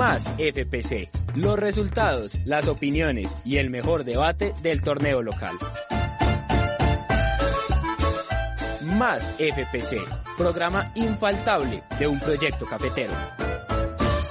Más FPC. Los resultados, las opiniones y el mejor debate del torneo local. Más FPC. Programa infaltable de un proyecto cafetero.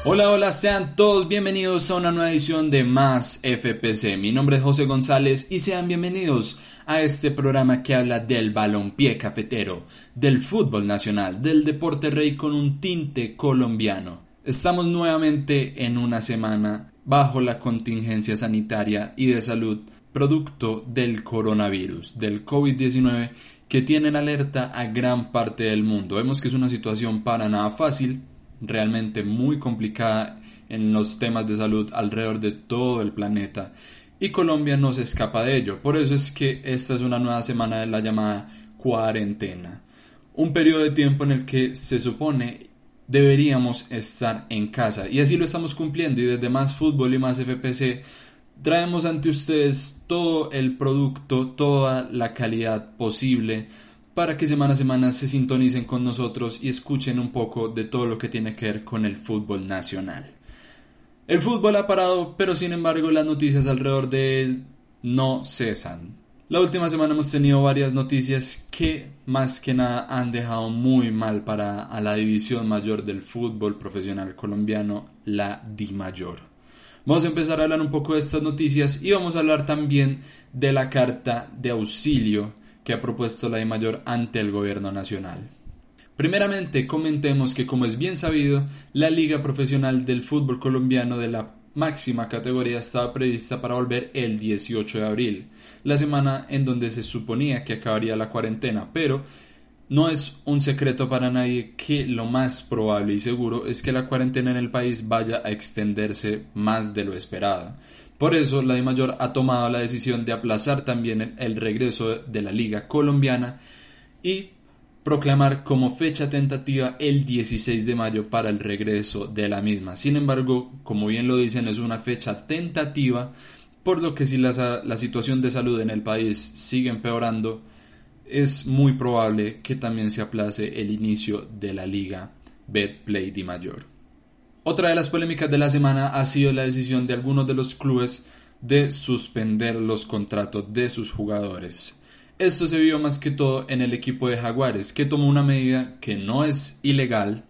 Hola, hola, sean todos bienvenidos a una nueva edición de Más FPC. Mi nombre es José González y sean bienvenidos a este programa que habla del balompié cafetero, del fútbol nacional, del deporte rey con un tinte colombiano. Estamos nuevamente en una semana bajo la contingencia sanitaria y de salud producto del coronavirus, del COVID-19 que tiene en alerta a gran parte del mundo. Vemos que es una situación para nada fácil, realmente muy complicada en los temas de salud alrededor de todo el planeta y Colombia no se escapa de ello. Por eso es que esta es una nueva semana de la llamada cuarentena. Un periodo de tiempo en el que se supone deberíamos estar en casa. Y así lo estamos cumpliendo y desde más fútbol y más FPC traemos ante ustedes todo el producto, toda la calidad posible para que semana a semana se sintonicen con nosotros y escuchen un poco de todo lo que tiene que ver con el fútbol nacional. El fútbol ha parado, pero sin embargo las noticias alrededor de él no cesan. La última semana hemos tenido varias noticias que más que nada han dejado muy mal para a la división mayor del fútbol profesional colombiano, la Di Mayor. Vamos a empezar a hablar un poco de estas noticias y vamos a hablar también de la carta de auxilio que ha propuesto la Di Mayor ante el gobierno nacional. Primeramente, comentemos que como es bien sabido, la Liga Profesional del Fútbol Colombiano de la máxima categoría estaba prevista para volver el 18 de abril, la semana en donde se suponía que acabaría la cuarentena, pero no es un secreto para nadie que lo más probable y seguro es que la cuarentena en el país vaya a extenderse más de lo esperado. Por eso, la Mayor ha tomado la decisión de aplazar también el regreso de la Liga Colombiana y proclamar como fecha tentativa el 16 de mayo para el regreso de la misma. Sin embargo, como bien lo dicen, es una fecha tentativa, por lo que si la, situación de salud en el país sigue empeorando, es muy probable que también se aplace el inicio de la liga Betplay Di Mayor. Otra de las polémicas de la semana ha sido la decisión de algunos de los clubes de suspender los contratos de sus jugadores. Esto se vio más que todo en el equipo de Jaguares, que tomó una medida que no es ilegal,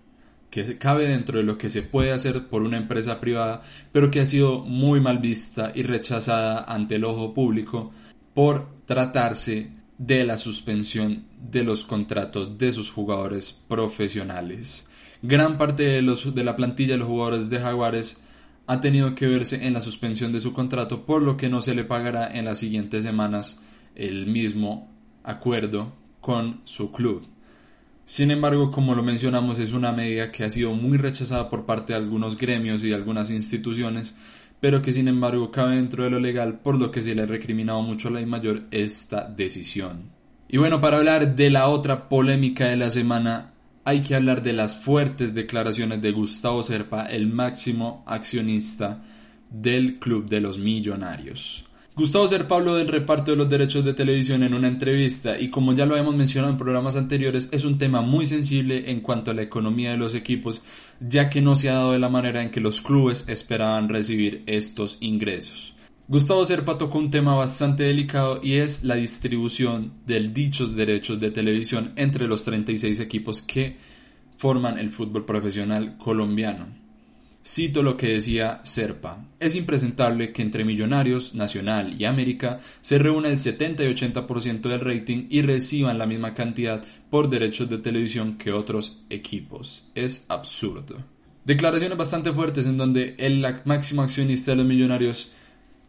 que cabe dentro de lo que se puede hacer por una empresa privada, pero que ha sido muy mal vista y rechazada ante el ojo público por tratarse de la suspensión de los contratos de sus jugadores profesionales. Gran parte de, los, de la plantilla de los jugadores de Jaguares ha tenido que verse en la suspensión de su contrato, por lo que no se le pagará en las siguientes semanas el mismo acuerdo con su club. Sin embargo, como lo mencionamos, es una medida que ha sido muy rechazada por parte de algunos gremios y algunas instituciones, pero que sin embargo cabe dentro de lo legal, por lo que se le ha recriminado mucho a la mayor esta decisión. Y bueno, para hablar de la otra polémica de la semana, hay que hablar de las fuertes declaraciones de Gustavo Serpa, el máximo accionista del Club de los Millonarios. Gustavo Ser Pablo del reparto de los derechos de televisión en una entrevista y como ya lo hemos mencionado en programas anteriores es un tema muy sensible en cuanto a la economía de los equipos ya que no se ha dado de la manera en que los clubes esperaban recibir estos ingresos. Gustavo Serpa tocó un tema bastante delicado y es la distribución de dichos derechos de televisión entre los 36 equipos que forman el fútbol profesional colombiano. Cito lo que decía Serpa. Es impresentable que entre Millonarios, Nacional y América se reúna el 70 y 80% del rating y reciban la misma cantidad por derechos de televisión que otros equipos. Es absurdo. Declaraciones bastante fuertes en donde el máximo accionista de los Millonarios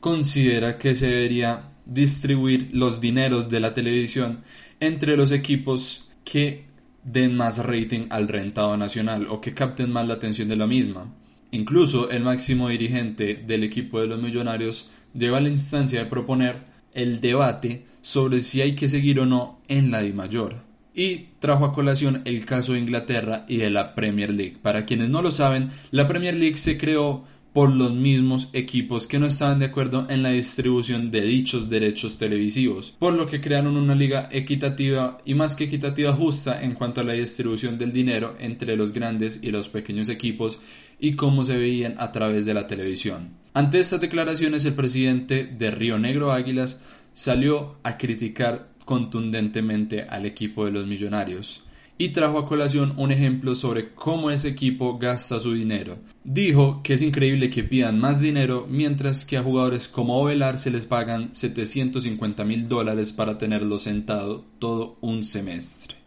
considera que se debería distribuir los dineros de la televisión entre los equipos que den más rating al rentado nacional o que capten más la atención de la misma. Incluso el máximo dirigente del equipo de los millonarios llegó a la instancia de proponer el debate sobre si hay que seguir o no en la DIMAYOR y trajo a colación el caso de Inglaterra y de la Premier League. Para quienes no lo saben, la Premier League se creó por los mismos equipos que no estaban de acuerdo en la distribución de dichos derechos televisivos, por lo que crearon una liga equitativa y más que equitativa justa en cuanto a la distribución del dinero entre los grandes y los pequeños equipos y cómo se veían a través de la televisión. Ante estas declaraciones el presidente de Río Negro Águilas salió a criticar contundentemente al equipo de los millonarios y trajo a colación un ejemplo sobre cómo ese equipo gasta su dinero. Dijo que es increíble que pidan más dinero mientras que a jugadores como Ovelar se les pagan 750 mil dólares para tenerlo sentado todo un semestre.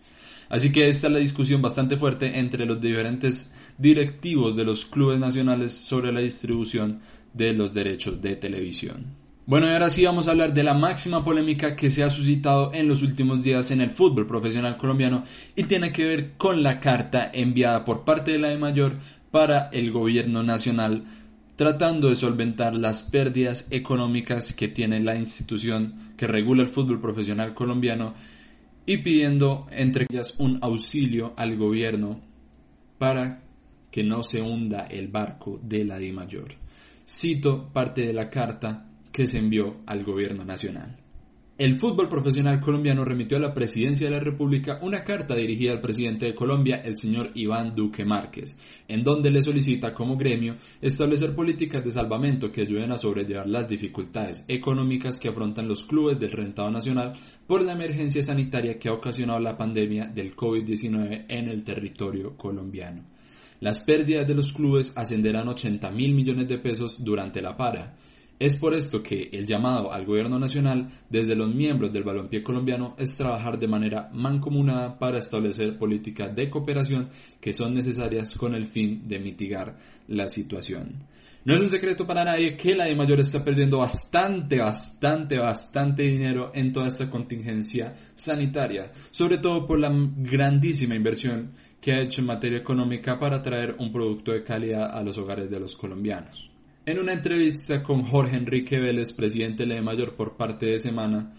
Así que esta es la discusión bastante fuerte entre los diferentes directivos de los clubes nacionales sobre la distribución de los derechos de televisión. Bueno, y ahora sí vamos a hablar de la máxima polémica que se ha suscitado en los últimos días en el fútbol profesional colombiano y tiene que ver con la carta enviada por parte de la de Mayor para el gobierno nacional tratando de solventar las pérdidas económicas que tiene la institución que regula el fútbol profesional colombiano y pidiendo entre ellas un auxilio al gobierno para que no se hunda el barco de la Di Mayor. Cito parte de la carta que se envió al gobierno nacional. El fútbol profesional colombiano remitió a la presidencia de la República una carta dirigida al presidente de Colombia, el señor Iván Duque Márquez, en donde le solicita como gremio establecer políticas de salvamento que ayuden a sobrellevar las dificultades económicas que afrontan los clubes del rentado nacional por la emergencia sanitaria que ha ocasionado la pandemia del COVID-19 en el territorio colombiano. Las pérdidas de los clubes ascenderán a 80 mil millones de pesos durante la para es por esto que el llamado al gobierno nacional desde los miembros del balompié colombiano es trabajar de manera mancomunada para establecer políticas de cooperación que son necesarias con el fin de mitigar la situación. No es un secreto para nadie que la de mayor está perdiendo bastante, bastante, bastante dinero en toda esta contingencia sanitaria, sobre todo por la grandísima inversión que ha hecho en materia económica para traer un producto de calidad a los hogares de los colombianos. En una entrevista con Jorge Enrique Vélez, presidente de Mayor por parte de Semana,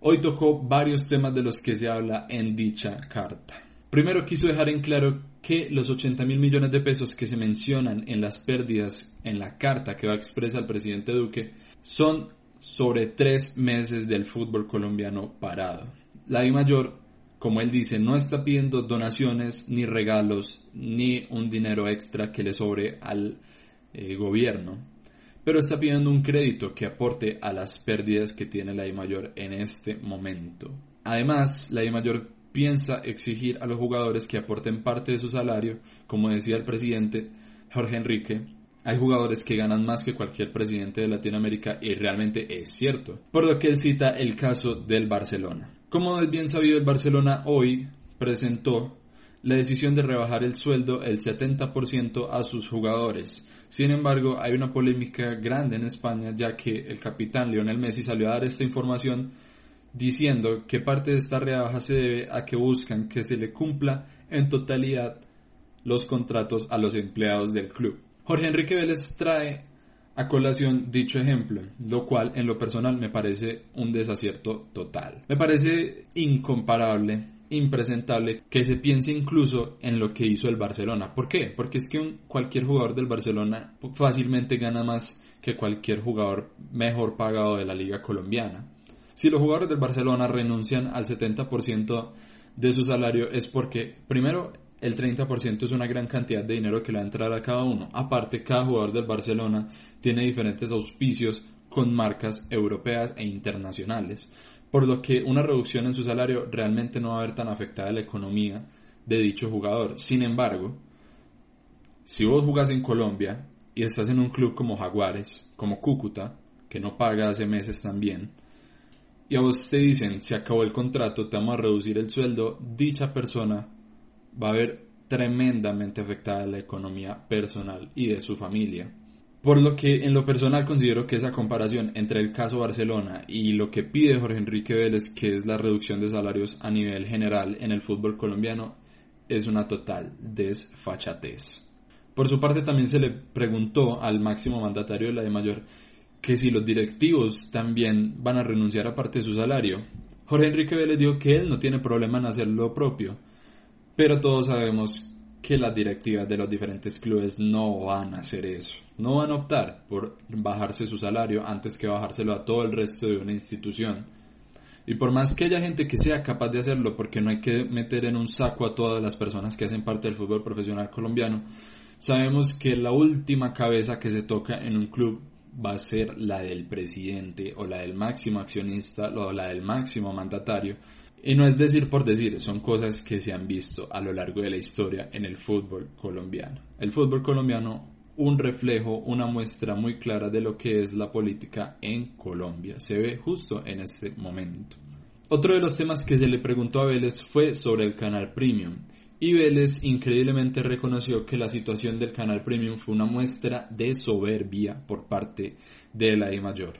hoy tocó varios temas de los que se habla en dicha carta. Primero quiso dejar en claro que los 80 mil millones de pesos que se mencionan en las pérdidas en la carta que va a expresar el presidente Duque son sobre tres meses del fútbol colombiano parado. La I Mayor, como él dice, no está pidiendo donaciones ni regalos ni un dinero extra que le sobre al eh, gobierno, pero está pidiendo un crédito que aporte a las pérdidas que tiene la I mayor en este momento. Además, la I mayor piensa exigir a los jugadores que aporten parte de su salario, como decía el presidente Jorge Enrique, hay jugadores que ganan más que cualquier presidente de Latinoamérica y realmente es cierto. Por lo que él cita el caso del Barcelona. Como es bien sabido, el Barcelona hoy presentó la decisión de rebajar el sueldo el 70% a sus jugadores. Sin embargo, hay una polémica grande en España ya que el capitán Lionel Messi salió a dar esta información diciendo que parte de esta rebaja se debe a que buscan que se le cumpla en totalidad los contratos a los empleados del club. Jorge Enrique Vélez trae a colación dicho ejemplo, lo cual en lo personal me parece un desacierto total. Me parece incomparable impresentable que se piense incluso en lo que hizo el Barcelona. ¿Por qué? Porque es que cualquier jugador del Barcelona fácilmente gana más que cualquier jugador mejor pagado de la liga colombiana. Si los jugadores del Barcelona renuncian al 70% de su salario es porque, primero, el 30% es una gran cantidad de dinero que le va a entrar a cada uno. Aparte, cada jugador del Barcelona tiene diferentes auspicios con marcas europeas e internacionales por lo que una reducción en su salario realmente no va a ver tan afectada la economía de dicho jugador. Sin embargo, si vos jugás en Colombia y estás en un club como Jaguares, como Cúcuta, que no paga hace meses también, y a vos te dicen, se acabó el contrato, te vamos a reducir el sueldo, dicha persona va a ver tremendamente afectada la economía personal y de su familia. Por lo que en lo personal considero que esa comparación entre el caso Barcelona y lo que pide Jorge Enrique Vélez, que es la reducción de salarios a nivel general en el fútbol colombiano, es una total desfachatez. Por su parte también se le preguntó al máximo mandatario de la de mayor que si los directivos también van a renunciar a parte de su salario. Jorge Enrique Vélez dijo que él no tiene problema en hacer lo propio, pero todos sabemos que las directivas de los diferentes clubes no van a hacer eso. No van a optar por bajarse su salario antes que bajárselo a todo el resto de una institución. Y por más que haya gente que sea capaz de hacerlo, porque no hay que meter en un saco a todas las personas que hacen parte del fútbol profesional colombiano, sabemos que la última cabeza que se toca en un club va a ser la del presidente o la del máximo accionista o la del máximo mandatario. Y no es decir por decir, son cosas que se han visto a lo largo de la historia en el fútbol colombiano. El fútbol colombiano, un reflejo, una muestra muy clara de lo que es la política en Colombia. Se ve justo en este momento. Otro de los temas que se le preguntó a Vélez fue sobre el canal Premium. Y Vélez increíblemente reconoció que la situación del canal Premium fue una muestra de soberbia por parte de la I Mayor.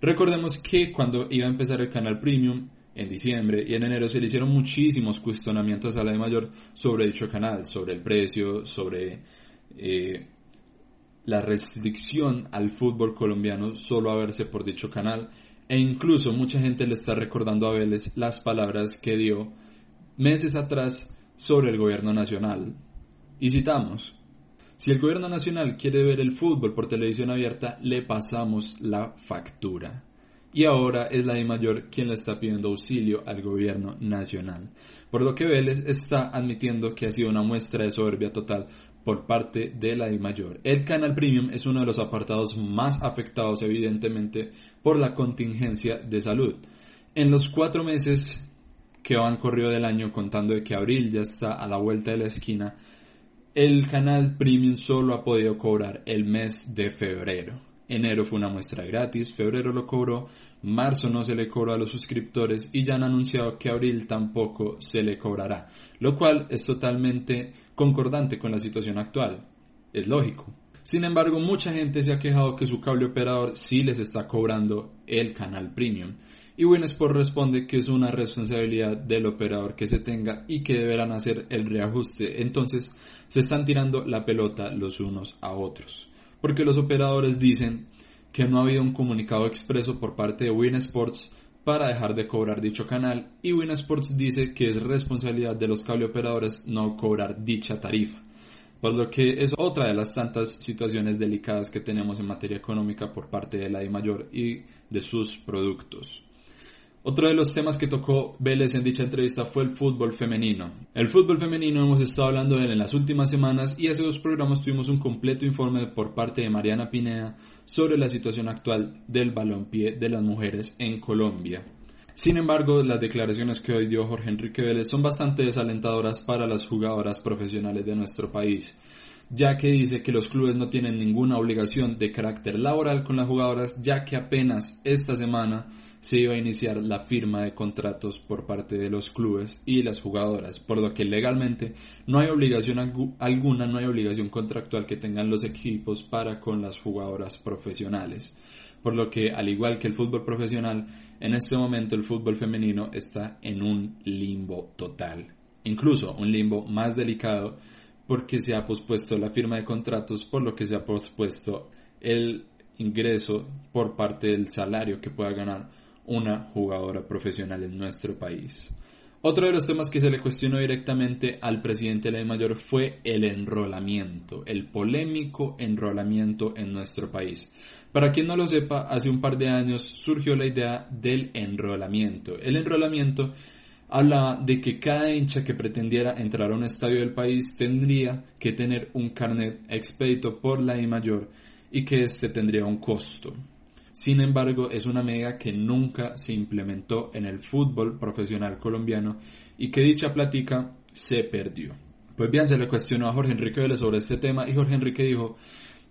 Recordemos que cuando iba a empezar el canal Premium, en diciembre y en enero se le hicieron muchísimos cuestionamientos a la I Mayor sobre dicho canal, sobre el precio, sobre eh, la restricción al fútbol colombiano solo a verse por dicho canal e incluso mucha gente le está recordando a Vélez las palabras que dio meses atrás sobre el gobierno nacional. Y citamos, si el gobierno nacional quiere ver el fútbol por televisión abierta, le pasamos la factura. Y ahora es la de mayor quien le está pidiendo auxilio al gobierno nacional. Por lo que Vélez está admitiendo que ha sido una muestra de soberbia total por parte de la de mayor. El canal premium es uno de los apartados más afectados evidentemente por la contingencia de salud. En los cuatro meses que van corrido del año contando de que abril ya está a la vuelta de la esquina, el canal Premium solo ha podido cobrar el mes de febrero. Enero fue una muestra gratis, febrero lo cobró, marzo no se le cobró a los suscriptores y ya han anunciado que abril tampoco se le cobrará, lo cual es totalmente concordante con la situación actual. Es lógico. Sin embargo, mucha gente se ha quejado que su cable operador sí les está cobrando el canal premium y Winsport responde que es una responsabilidad del operador que se tenga y que deberán hacer el reajuste. Entonces se están tirando la pelota los unos a otros. Porque los operadores dicen que no ha habido un comunicado expreso por parte de Winsports para dejar de cobrar dicho canal y Winsports dice que es responsabilidad de los cable operadores no cobrar dicha tarifa. Por lo que es otra de las tantas situaciones delicadas que tenemos en materia económica por parte de la I mayor y de sus productos. Otro de los temas que tocó Vélez en dicha entrevista fue el fútbol femenino. El fútbol femenino hemos estado hablando de él en las últimas semanas y hace dos programas tuvimos un completo informe por parte de Mariana Pineda sobre la situación actual del balompié de las mujeres en Colombia. Sin embargo, las declaraciones que hoy dio Jorge Enrique Vélez son bastante desalentadoras para las jugadoras profesionales de nuestro país ya que dice que los clubes no tienen ninguna obligación de carácter laboral con las jugadoras, ya que apenas esta semana se iba a iniciar la firma de contratos por parte de los clubes y las jugadoras, por lo que legalmente no hay obligación alguna, no hay obligación contractual que tengan los equipos para con las jugadoras profesionales. Por lo que, al igual que el fútbol profesional, en este momento el fútbol femenino está en un limbo total, incluso un limbo más delicado porque se ha pospuesto la firma de contratos, por lo que se ha pospuesto el ingreso por parte del salario que pueda ganar una jugadora profesional en nuestro país. Otro de los temas que se le cuestionó directamente al presidente de la Mayor fue el enrolamiento, el polémico enrolamiento en nuestro país. Para quien no lo sepa, hace un par de años surgió la idea del enrolamiento. El enrolamiento habla de que cada hincha que pretendiera entrar a un estadio del país tendría que tener un carnet expedito por la I mayor y que este tendría un costo. Sin embargo, es una medida que nunca se implementó en el fútbol profesional colombiano y que dicha plática se perdió. Pues bien, se le cuestionó a Jorge Enrique Vélez sobre este tema y Jorge Enrique dijo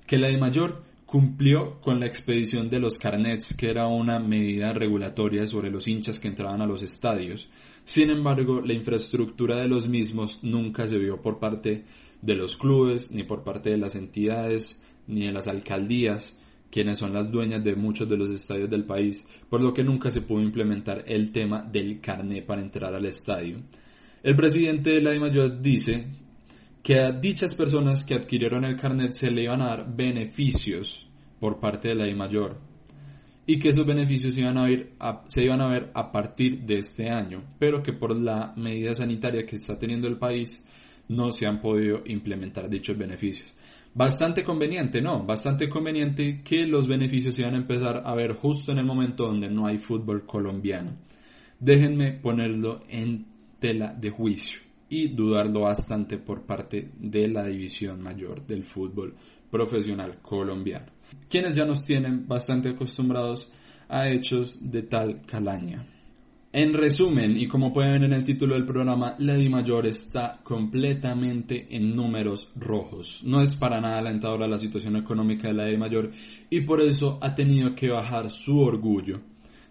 que la I mayor cumplió con la expedición de los carnets, que era una medida regulatoria sobre los hinchas que entraban a los estadios. Sin embargo, la infraestructura de los mismos nunca se vio por parte de los clubes, ni por parte de las entidades, ni de las alcaldías, quienes son las dueñas de muchos de los estadios del país, por lo que nunca se pudo implementar el tema del carnet para entrar al estadio. El presidente de la DIMAYOR dice que a dichas personas que adquirieron el carnet se le iban a dar beneficios por parte de la I mayor y que esos beneficios iban a ir se iban a ver a partir de este año, pero que por la medida sanitaria que está teniendo el país no se han podido implementar dichos beneficios. Bastante conveniente, ¿no? Bastante conveniente que los beneficios se a empezar a ver justo en el momento donde no hay fútbol colombiano. Déjenme ponerlo en tela de juicio y dudarlo bastante por parte de la división mayor del fútbol profesional colombiano, quienes ya nos tienen bastante acostumbrados a hechos de tal calaña. En resumen, y como pueden ver en el título del programa, la Di Mayor está completamente en números rojos. No es para nada alentadora la situación económica de la Di Mayor y por eso ha tenido que bajar su orgullo,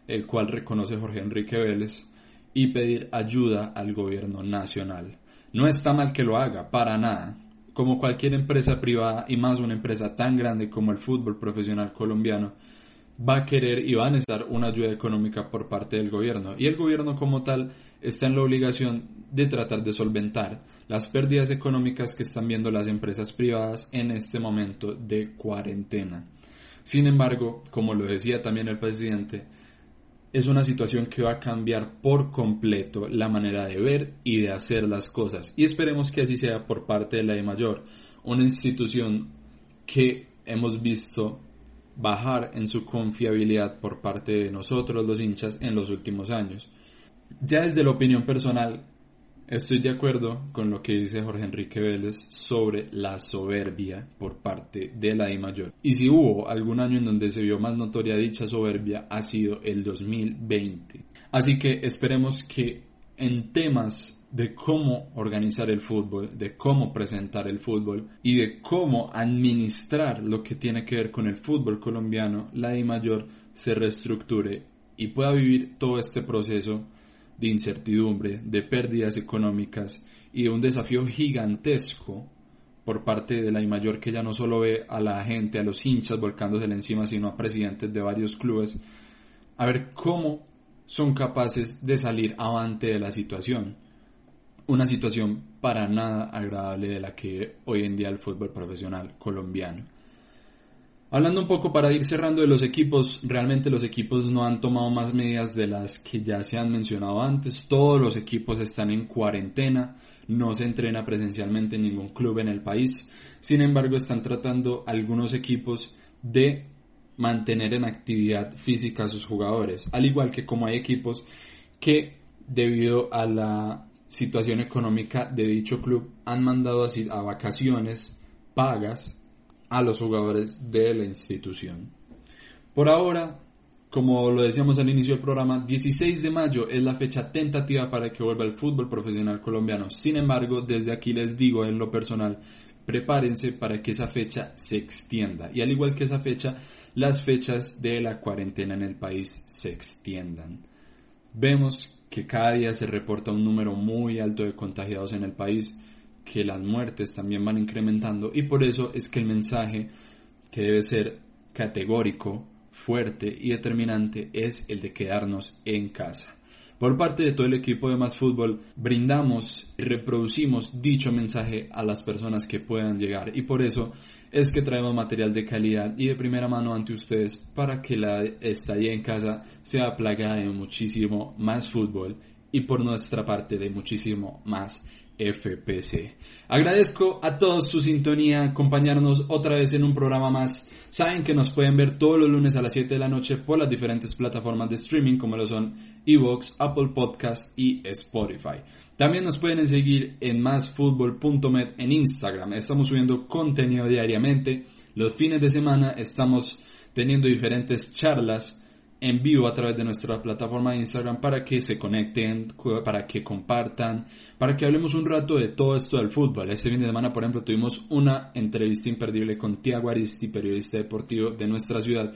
el cual reconoce Jorge Enrique Vélez, y pedir ayuda al gobierno nacional. No está mal que lo haga, para nada. Como cualquier empresa privada y más una empresa tan grande como el fútbol profesional colombiano, va a querer y va a necesitar una ayuda económica por parte del gobierno. Y el gobierno como tal está en la obligación de tratar de solventar las pérdidas económicas que están viendo las empresas privadas en este momento de cuarentena. Sin embargo, como lo decía también el presidente, es una situación que va a cambiar por completo la manera de ver y de hacer las cosas. Y esperemos que así sea por parte de la de Mayor, una institución que hemos visto bajar en su confiabilidad por parte de nosotros los hinchas en los últimos años. Ya desde la opinión personal, estoy de acuerdo con lo que dice Jorge Enrique Vélez sobre la soberbia por parte de la I mayor. Y si hubo algún año en donde se vio más notoria dicha soberbia, ha sido el 2020. Así que esperemos que en temas de cómo organizar el fútbol, de cómo presentar el fútbol y de cómo administrar lo que tiene que ver con el fútbol colombiano, la I mayor se reestructure y pueda vivir todo este proceso de incertidumbre, de pérdidas económicas y de un desafío gigantesco por parte de la I mayor que ya no solo ve a la gente, a los hinchas volcándose encima, sino a presidentes de varios clubes, a ver cómo son capaces de salir avante de la situación una situación para nada agradable de la que hoy en día el fútbol profesional colombiano. Hablando un poco para ir cerrando de los equipos, realmente los equipos no han tomado más medidas de las que ya se han mencionado antes. Todos los equipos están en cuarentena, no se entrena presencialmente en ningún club en el país. Sin embargo, están tratando algunos equipos de mantener en actividad física a sus jugadores, al igual que como hay equipos que debido a la situación económica de dicho club han mandado así a vacaciones pagas a los jugadores de la institución. Por ahora, como lo decíamos al inicio del programa, 16 de mayo es la fecha tentativa para que vuelva el fútbol profesional colombiano. Sin embargo, desde aquí les digo en lo personal, prepárense para que esa fecha se extienda. Y al igual que esa fecha, las fechas de la cuarentena en el país se extiendan. Vemos que cada día se reporta un número muy alto de contagiados en el país, que las muertes también van incrementando y por eso es que el mensaje que debe ser categórico, fuerte y determinante es el de quedarnos en casa. Por parte de todo el equipo de Más Fútbol, brindamos y reproducimos dicho mensaje a las personas que puedan llegar y por eso es que traemos material de calidad y de primera mano ante ustedes para que la estadía en casa sea plagada de muchísimo más fútbol y por nuestra parte de muchísimo más FPC. Agradezco a todos su sintonía, acompañarnos otra vez en un programa más. Saben que nos pueden ver todos los lunes a las 7 de la noche por las diferentes plataformas de streaming como lo son Evox, Apple Podcast y Spotify. También nos pueden seguir en másfutbol.met en Instagram. Estamos subiendo contenido diariamente. Los fines de semana estamos teniendo diferentes charlas en vivo a través de nuestra plataforma de Instagram para que se conecten, para que compartan, para que hablemos un rato de todo esto del fútbol. Este fin de semana, por ejemplo, tuvimos una entrevista imperdible con Tiago Aristi, periodista deportivo de nuestra ciudad.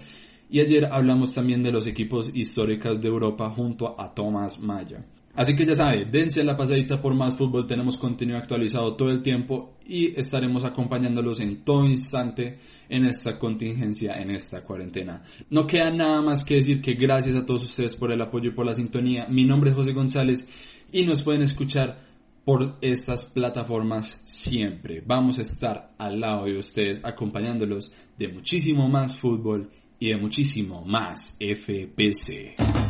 Y ayer hablamos también de los equipos históricos de Europa junto a Tomás Maya. Así que ya sabe, dense la pasadita por más fútbol, tenemos contenido actualizado todo el tiempo y estaremos acompañándolos en todo instante en esta contingencia, en esta cuarentena. No queda nada más que decir que gracias a todos ustedes por el apoyo y por la sintonía. Mi nombre es José González y nos pueden escuchar por estas plataformas siempre. Vamos a estar al lado de ustedes acompañándolos de muchísimo más fútbol y de muchísimo más FPC.